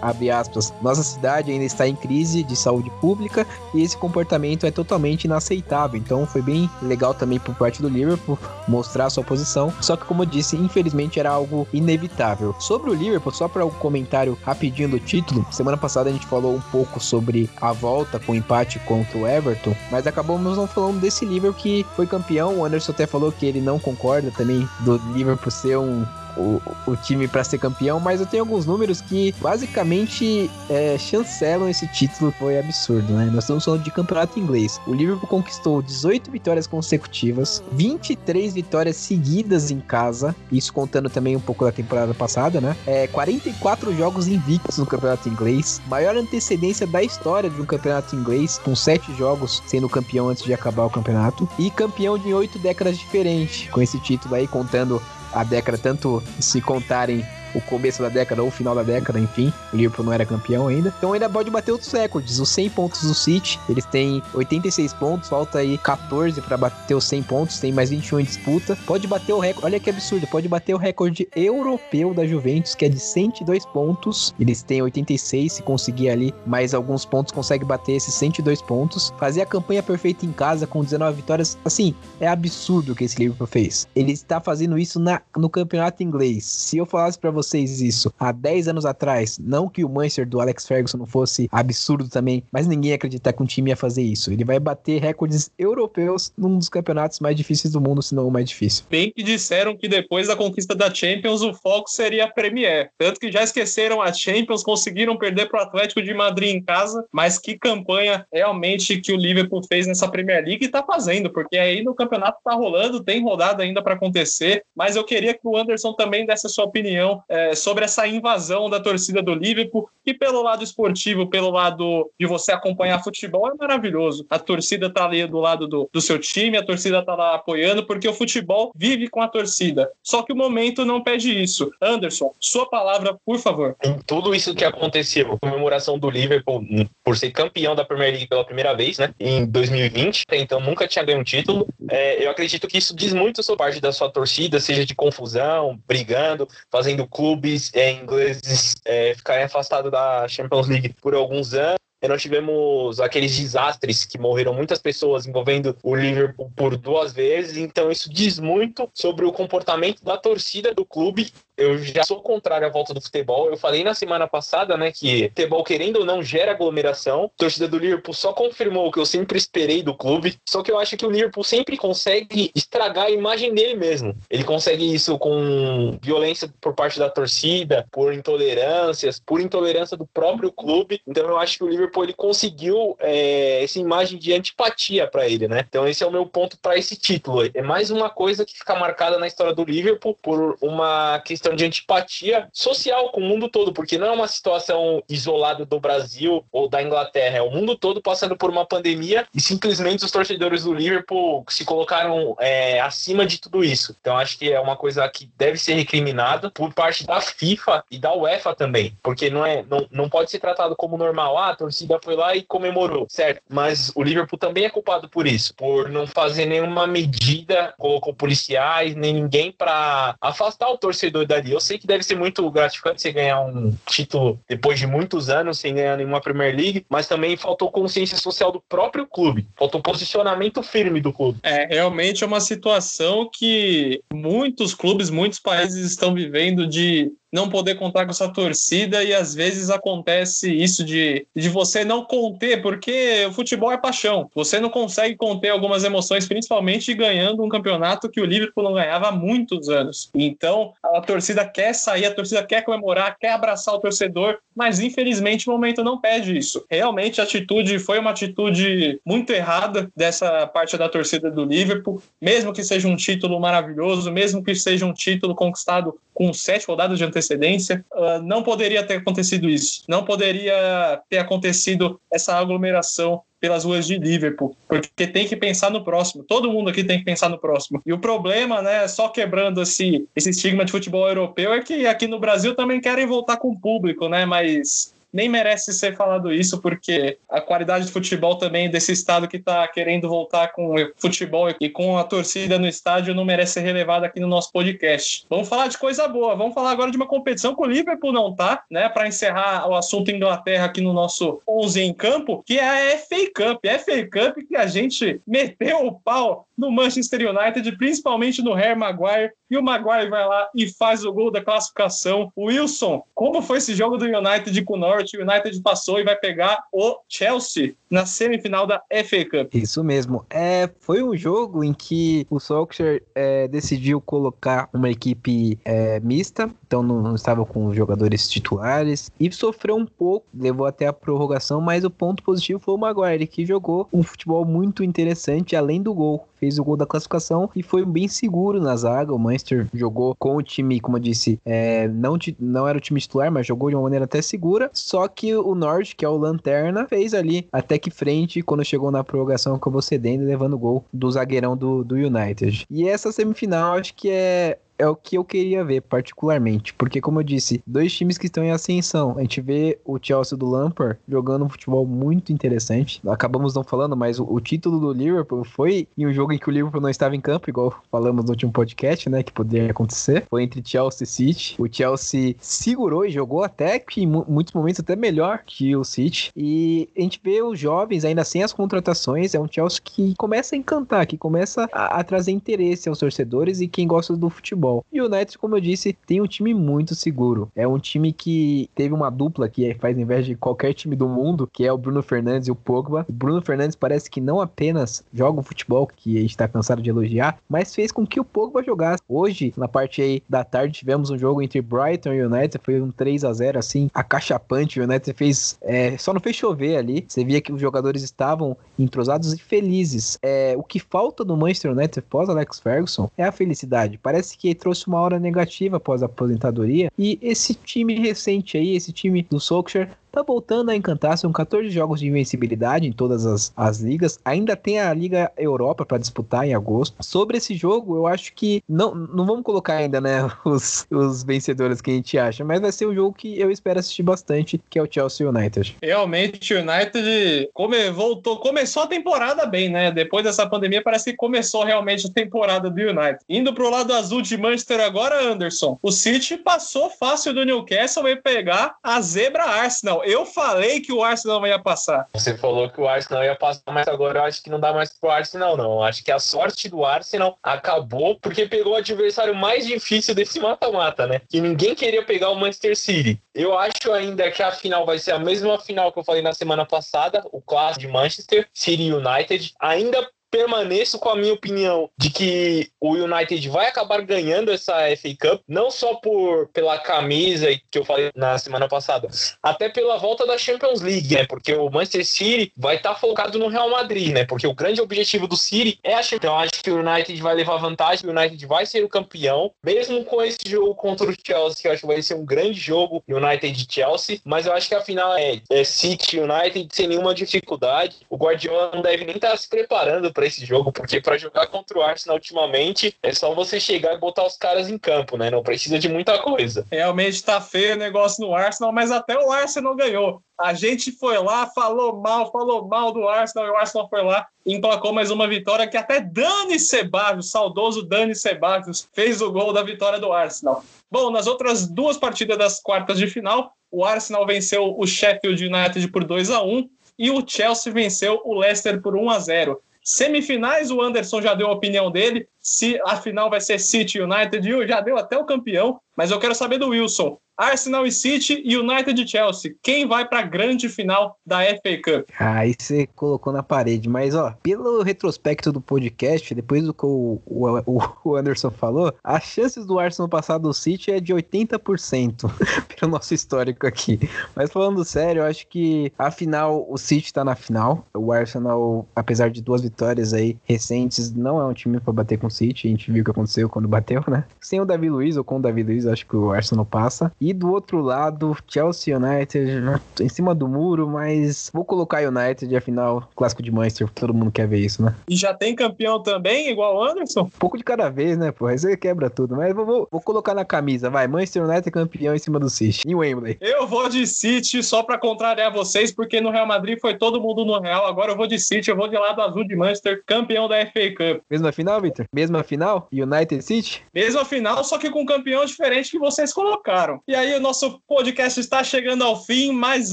abre aspas, nossa cidade ainda está em crise de saúde pública e esse comportamento é totalmente inaceitável. Então foi bem legal também por parte do Liverpool mostrar sua posição. Só que, como eu disse, infelizmente era algo inevitável. Sobre o Liverpool, só para um comentário rapidinho do título, semana passada a gente falou um pouco sobre a volta com o empate contra o Everton, mas acabamos não falando desse Liverpool que foi campeão. O Anderson até falou que ele não concorda também do Liverpool ser um o, o time para ser campeão, mas eu tenho alguns números que basicamente é, chancelam esse título. Foi absurdo, né? Nós estamos falando de campeonato inglês. O Liverpool conquistou 18 vitórias consecutivas, 23 vitórias seguidas em casa, isso contando também um pouco da temporada passada, né? É, 44 jogos invictos no campeonato inglês, maior antecedência da história de um campeonato inglês, com 7 jogos sendo campeão antes de acabar o campeonato, e campeão de 8 décadas diferentes, com esse título aí contando a década, tanto se contarem o começo da década ou o final da década, enfim. O Liverpool não era campeão ainda. Então ainda pode bater outros recordes. Os 100 pontos do City, eles têm 86 pontos, falta aí 14 para bater os 100 pontos, tem mais 21 em disputa. Pode bater o recorde, olha que absurdo, pode bater o recorde europeu da Juventus, que é de 102 pontos. Eles têm 86, se conseguir ali mais alguns pontos, consegue bater esses 102 pontos. Fazer a campanha perfeita em casa com 19 vitórias, assim, é absurdo o que esse Liverpool fez. Ele está fazendo isso na, no campeonato inglês. Se eu falasse para vocês isso há 10 anos atrás, não que o Manchester do Alex Ferguson não fosse absurdo também, mas ninguém ia acreditar que um time ia fazer isso. Ele vai bater recordes europeus num dos campeonatos mais difíceis do mundo, se não o mais difícil. Bem que disseram que depois da conquista da Champions o foco seria a Premier. Tanto que já esqueceram a Champions, conseguiram perder para o Atlético de Madrid em casa, mas que campanha realmente que o Liverpool fez nessa Premier League e tá fazendo, porque aí no campeonato tá rolando, tem rodada ainda para acontecer, mas eu queria que o Anderson também desse a sua opinião é, sobre essa invasão da torcida do Liverpool, que pelo lado esportivo, pelo lado de você acompanhar futebol, é maravilhoso. A torcida tá ali do lado do, do seu time, a torcida tá lá apoiando, porque o futebol vive com a torcida. Só que o momento não pede isso. Anderson, sua palavra, por favor. Em tudo isso que aconteceu, comemoração do Liverpool por ser campeão da Premier League pela primeira vez, né, em 2020, então nunca tinha ganho um título, é, eu acredito que isso diz muito sobre parte da sua torcida, seja de confusão, brigando, fazendo clubes é, ingleses é, ficarem afastados da Champions League por alguns anos. E nós tivemos aqueles desastres que morreram muitas pessoas envolvendo o Liverpool por duas vezes, então isso diz muito sobre o comportamento da torcida do clube eu já sou contrário à volta do futebol. Eu falei na semana passada, né, que futebol, querendo ou não, gera aglomeração. A torcida do Liverpool só confirmou o que eu sempre esperei do clube. Só que eu acho que o Liverpool sempre consegue estragar a imagem dele mesmo. Ele consegue isso com violência por parte da torcida, por intolerâncias, por intolerância do próprio clube. Então eu acho que o Liverpool ele conseguiu é, essa imagem de antipatia para ele, né? Então esse é o meu ponto para esse título. É mais uma coisa que fica marcada na história do Liverpool por uma questão questão de antipatia social com o mundo todo, porque não é uma situação isolada do Brasil ou da Inglaterra, é o mundo todo passando por uma pandemia e simplesmente os torcedores do Liverpool se colocaram é, acima de tudo isso. Então acho que é uma coisa que deve ser recriminada por parte da FIFA e da UEFA também, porque não é não, não pode ser tratado como normal. Ah, a torcida foi lá e comemorou, certo? Mas o Liverpool também é culpado por isso, por não fazer nenhuma medida, colocou policiais nem ninguém para afastar o torcedor da eu sei que deve ser muito gratificante você ganhar um título depois de muitos anos sem ganhar nenhuma Premier League, mas também faltou consciência social do próprio clube, faltou posicionamento firme do clube. É, realmente é uma situação que muitos clubes, muitos países estão vivendo de não poder contar com essa torcida e às vezes acontece isso de, de você não conter, porque o futebol é paixão. Você não consegue conter algumas emoções, principalmente ganhando um campeonato que o Liverpool não ganhava há muitos anos. Então, a torcida quer sair, a torcida quer comemorar, quer abraçar o torcedor, mas infelizmente o momento não pede isso. Realmente a atitude foi uma atitude muito errada dessa parte da torcida do Liverpool, mesmo que seja um título maravilhoso, mesmo que seja um título conquistado com sete rodadas de antecedência, uh, não poderia ter acontecido isso. Não poderia ter acontecido essa aglomeração pelas ruas de Liverpool, porque tem que pensar no próximo. Todo mundo aqui tem que pensar no próximo. E o problema, né, só quebrando esse, esse estigma de futebol europeu, é que aqui no Brasil também querem voltar com o público, né? Mas nem merece ser falado isso, porque a qualidade de futebol também desse estado que está querendo voltar com futebol e com a torcida no estádio não merece ser relevada aqui no nosso podcast. Vamos falar de coisa boa, vamos falar agora de uma competição que o Liverpool não tá, né, para encerrar o assunto Inglaterra aqui no nosso 11 em campo, que é a FA Cup. A FA Cup que a gente meteu o pau no Manchester United, principalmente no Harry Maguire, e o Maguire vai lá e faz o gol da classificação. Wilson, como foi esse jogo do United com o Norwich? O United passou e vai pegar o Chelsea na semifinal da FA Cup. Isso mesmo. É, foi um jogo em que o Solskjaer é, decidiu colocar uma equipe é, mista, então não, não, estava com os jogadores titulares, e sofreu um pouco, levou até a prorrogação, mas o ponto positivo foi o Maguire, que jogou um futebol muito interessante, além do gol fez o gol da classificação e foi bem seguro na zaga. O Manchester jogou com o time, como eu disse, é, não, não era o time titular, mas jogou de uma maneira até segura. Só que o Norte, que é o Lanterna, fez ali até que frente quando chegou na prorrogação, acabou cedendo e levando o gol do zagueirão do, do United. E essa semifinal acho que é é o que eu queria ver particularmente, porque como eu disse, dois times que estão em ascensão. A gente vê o Chelsea do Lampard jogando um futebol muito interessante. Acabamos não falando, mas o, título do Liverpool foi em um jogo em que o Liverpool não estava em campo, igual falamos no último podcast, né, que poderia acontecer. Foi entre Chelsea e City. O Chelsea segurou e jogou até que em muitos momentos até melhor que o City. E a gente vê os jovens ainda sem as contratações, é um Chelsea que começa a encantar, que começa a, a trazer interesse aos torcedores e quem gosta do futebol futebol. E o United, como eu disse, tem um time muito seguro. É um time que teve uma dupla que faz inveja de qualquer time do mundo, que é o Bruno Fernandes e o Pogba. O Bruno Fernandes parece que não apenas joga o futebol, que a gente tá cansado de elogiar, mas fez com que o Pogba jogasse. Hoje, na parte aí da tarde, tivemos um jogo entre Brighton e United, foi um 3 a 0 assim, acachapante. O United fez, é, só não fez chover ali. Você via que os jogadores estavam entrosados e felizes. É, o que falta no Manchester United pós Alex Ferguson é a felicidade. Parece que trouxe uma hora negativa após a aposentadoria. E esse time recente aí, esse time do Solskjaer, tá voltando a encantar. São 14 jogos de invencibilidade em todas as, as ligas. Ainda tem a Liga Europa para disputar em agosto. Sobre esse jogo, eu acho que não, não vamos colocar ainda, né, os, os vencedores que a gente acha, mas vai ser um jogo que eu espero assistir bastante, que é o Chelsea United. Realmente, o United come, voltou, começou a temporada bem, né? Depois dessa pandemia, parece que começou realmente a temporada do United. Indo pro lado azul de Manchester agora, Anderson. O City passou fácil do Newcastle e pegar a zebra Arsenal. Eu falei que o Arsenal ia passar. Você falou que o Arsenal ia passar, mas agora eu acho que não dá mais pro Arsenal, não. Acho que a sorte do Arsenal acabou porque pegou o adversário mais difícil desse mata-mata, né? Que ninguém queria pegar o Manchester City. Eu acho ainda que a final vai ser a mesma final que eu falei na semana passada, o clássico de Manchester, City United. Ainda permaneço com a minha opinião de que o United vai acabar ganhando essa FA Cup, não só por pela camisa que eu falei na semana passada, até pela volta da Champions League, né? Porque o Manchester City vai estar tá focado no Real Madrid, né? Porque o grande objetivo do City é a Champions. Então acho que o United vai levar vantagem, o United vai ser o campeão, mesmo com esse jogo contra o Chelsea, que eu acho que vai ser um grande jogo, United Chelsea, mas eu acho que a final é, é City United sem nenhuma dificuldade. O Guardiola não deve nem estar tá se preparando para esse jogo, porque para jogar contra o Arsenal ultimamente é só você chegar e botar os caras em campo, né? Não precisa de muita coisa. Realmente tá feio o negócio no Arsenal, mas até o Arsenal ganhou. A gente foi lá, falou mal, falou mal do Arsenal, e o Arsenal foi lá e emplacou mais uma vitória que até Dani Ceballos, saudoso Dani Ceballos, fez o gol da vitória do Arsenal. Bom, nas outras duas partidas das quartas de final, o Arsenal venceu o Sheffield United por 2 a 1 e o Chelsea venceu o Leicester por 1 a 0. Semifinais, o Anderson já deu a opinião dele, se a final vai ser City United, e já deu até o campeão. Mas eu quero saber do Wilson. Arsenal e City United e Chelsea. Quem vai para a grande final da FA Cup? Aí você colocou na parede, mas ó, pelo retrospecto do podcast, depois do que o, o, o Anderson falou, as chances do Arsenal passar do City é de 80% pelo nosso histórico aqui. Mas falando sério, eu acho que a final, o City tá na final. O Arsenal, apesar de duas vitórias aí recentes, não é um time para bater com o City. A gente viu o que aconteceu quando bateu, né? Sem o Davi Luiz ou com o Davi Luiz, acho que o Arsenal passa. E do outro lado, Chelsea United em cima do muro, mas vou colocar United, afinal, clássico de Manchester, todo mundo quer ver isso, né? E já tem campeão também, igual o Anderson? Um pouco de cada vez, né, pô? Aí você quebra tudo, mas vou, vou, vou, colocar na camisa, vai, Manchester United campeão em cima do City, em Wembley. Eu vou de City só pra contrariar vocês, porque no Real Madrid foi todo mundo no Real, agora eu vou de City, eu vou de lado azul de Manchester, campeão da FA Cup. Mesma final, Victor? Mesma final? United City? Mesma final, só que com um campeão diferente que vocês colocaram. E aí o nosso podcast está chegando ao fim, mas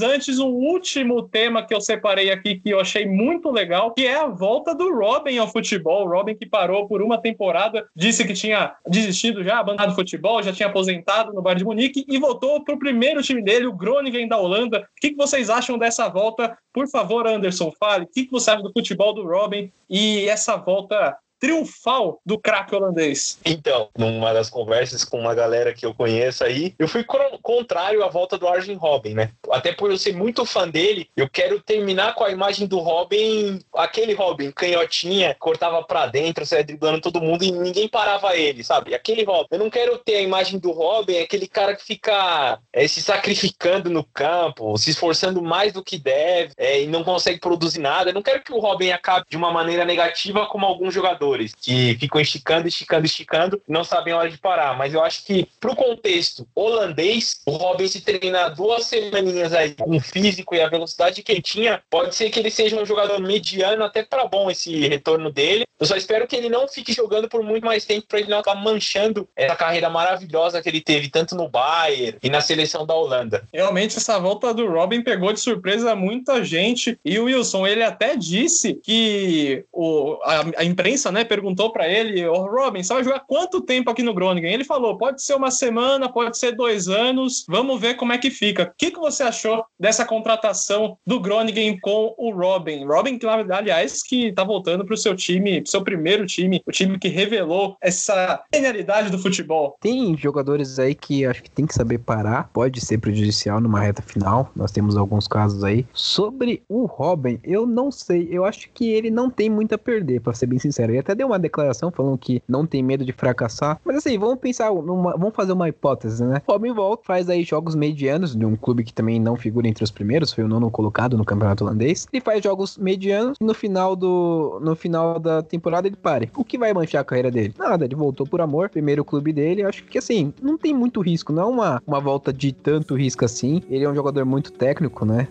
antes, um último tema que eu separei aqui que eu achei muito legal, que é a volta do Robin ao futebol. O Robin que parou por uma temporada, disse que tinha desistido já, abandonado o futebol, já tinha aposentado no Bayern de Munique e voltou para o primeiro time dele, o Groningen da Holanda. O que, que vocês acham dessa volta? Por favor, Anderson, fale. O que, que você acha do futebol do Robin e essa volta triunfal do craque holandês? Então, numa das conversas com uma galera que eu conheço aí, eu fui contrário à volta do Arjen Robin, né? Até por eu ser muito fã dele, eu quero terminar com a imagem do Robin, aquele Robin, canhotinha, cortava pra dentro, saia driblando todo mundo e ninguém parava ele, sabe? Aquele Robin. Eu não quero ter a imagem do Robin, aquele cara que fica é, se sacrificando no campo, se esforçando mais do que deve é, e não consegue produzir nada. Eu não quero que o Robin acabe de uma maneira negativa como alguns jogadores jogadores que ficam esticando, esticando, esticando não sabem a hora de parar. Mas eu acho que, pro contexto holandês, o Robin se treinar duas semaninhas aí com o físico e a velocidade que ele tinha, pode ser que ele seja um jogador mediano até para bom esse retorno dele. Eu só espero que ele não fique jogando por muito mais tempo para ele não acabar manchando essa carreira maravilhosa que ele teve, tanto no Bayern e na seleção da Holanda. Realmente, essa volta do Robin pegou de surpresa muita gente. E o Wilson, ele até disse que o, a, a imprensa, né, perguntou para ele, oh, Robin, você vai jogar quanto tempo aqui no Groningen? Ele falou, pode ser uma semana, pode ser dois anos, vamos ver como é que fica. O que, que você achou dessa contratação do Groningen com o Robin? Robin, que aliás, que tá voltando pro seu time, pro seu primeiro time, o time que revelou essa genialidade do futebol. Tem jogadores aí que acho que tem que saber parar, pode ser prejudicial numa reta final, nós temos alguns casos aí. Sobre o Robin, eu não sei, eu acho que ele não tem muito a perder, para ser bem sincero. Ele até deu uma declaração falando que não tem medo de fracassar. Mas assim, vamos pensar, numa, vamos fazer uma hipótese, né? Robin Volk faz aí jogos medianos de um clube que também não figura entre os primeiros, foi o nono colocado no campeonato holandês. Ele faz jogos medianos e no final do no final da temporada ele pare. O que vai manchar a carreira dele? Nada, ele voltou por amor, primeiro clube dele. Acho que assim, não tem muito risco, não é uma, uma volta de tanto risco assim. Ele é um jogador muito técnico, né?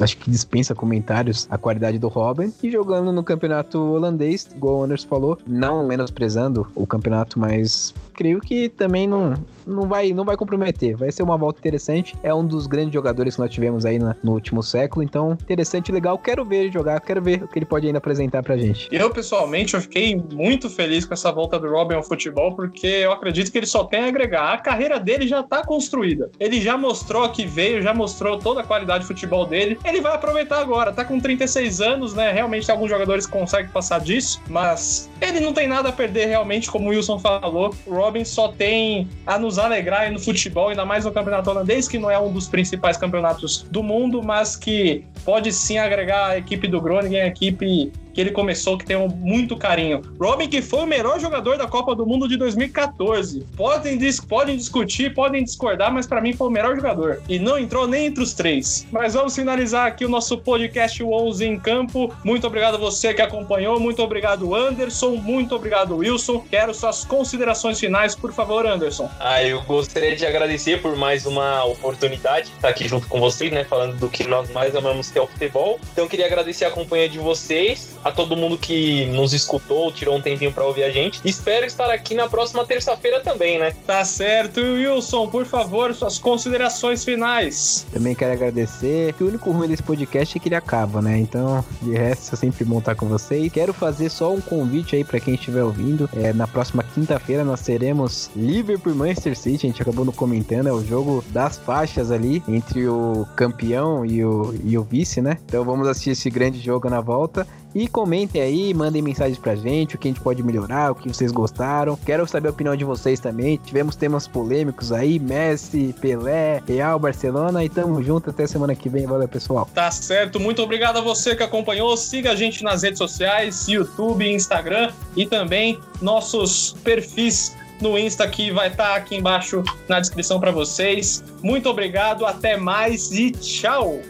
Acho que dispensa comentários a qualidade do Robin. E jogando no campeonato holandês, igual o Anderson falou, não menosprezando o campeonato, mas creio que também não, não, vai, não vai comprometer. Vai ser uma volta interessante. É um dos grandes jogadores que nós tivemos aí na, no último século. Então, interessante, legal. Quero ver ele jogar, quero ver o que ele pode ainda apresentar pra gente. Eu, pessoalmente, eu fiquei muito feliz com essa volta do Robin ao futebol, porque eu acredito que ele só tem a agregar. A carreira dele já tá construída. Ele já mostrou que veio, já mostrou toda a qualidade de futebol dele. Ele vai aproveitar agora. Tá com 36 anos, né? Realmente alguns jogadores conseguem passar disso, mas ele não tem nada a perder realmente, como o Wilson falou. O Robin só tem a nos alegrar no futebol, ainda mais no campeonato holandês, que não é um dos principais campeonatos do mundo, mas que pode sim agregar a equipe do Groningen, a equipe que ele começou, que tem muito carinho. Robin, que foi o melhor jogador da Copa do Mundo de 2014. Podem, dis podem discutir, podem discordar, mas para mim foi o melhor jogador. E não entrou nem entre os três. Mas vamos finalizar aqui o nosso podcast 11 em campo. Muito obrigado a você que acompanhou. Muito obrigado, Anderson. Muito obrigado, Wilson. Quero suas considerações finais, por favor, Anderson. Ah, eu gostaria de agradecer por mais uma oportunidade de estar aqui junto com vocês, né? Falando do que nós mais amamos, que é o futebol. Então, queria agradecer a companhia de vocês a todo mundo que nos escutou, tirou um tempinho para ouvir a gente. Espero estar aqui na próxima terça-feira também, né? Tá certo. Wilson, por favor, suas considerações finais. Também quero agradecer. Que o único ruim desse podcast é que ele acaba, né? Então, de resto, eu sempre bom estar com vocês. Quero fazer só um convite aí para quem estiver ouvindo. É, na próxima quinta-feira nós teremos Liverpool e Manchester City. A gente acabou no comentando, é o jogo das faixas ali entre o campeão e o, e o vice, né? Então vamos assistir esse grande jogo na volta. E comentem aí, mandem mensagens pra gente, o que a gente pode melhorar, o que vocês gostaram. Quero saber a opinião de vocês também. Tivemos temas polêmicos aí, Messi, Pelé, Real, Barcelona. E tamo junto até semana que vem. Valeu, pessoal. Tá certo. Muito obrigado a você que acompanhou. Siga a gente nas redes sociais, YouTube, Instagram e também nossos perfis no Insta que vai estar tá aqui embaixo na descrição para vocês. Muito obrigado, até mais e tchau!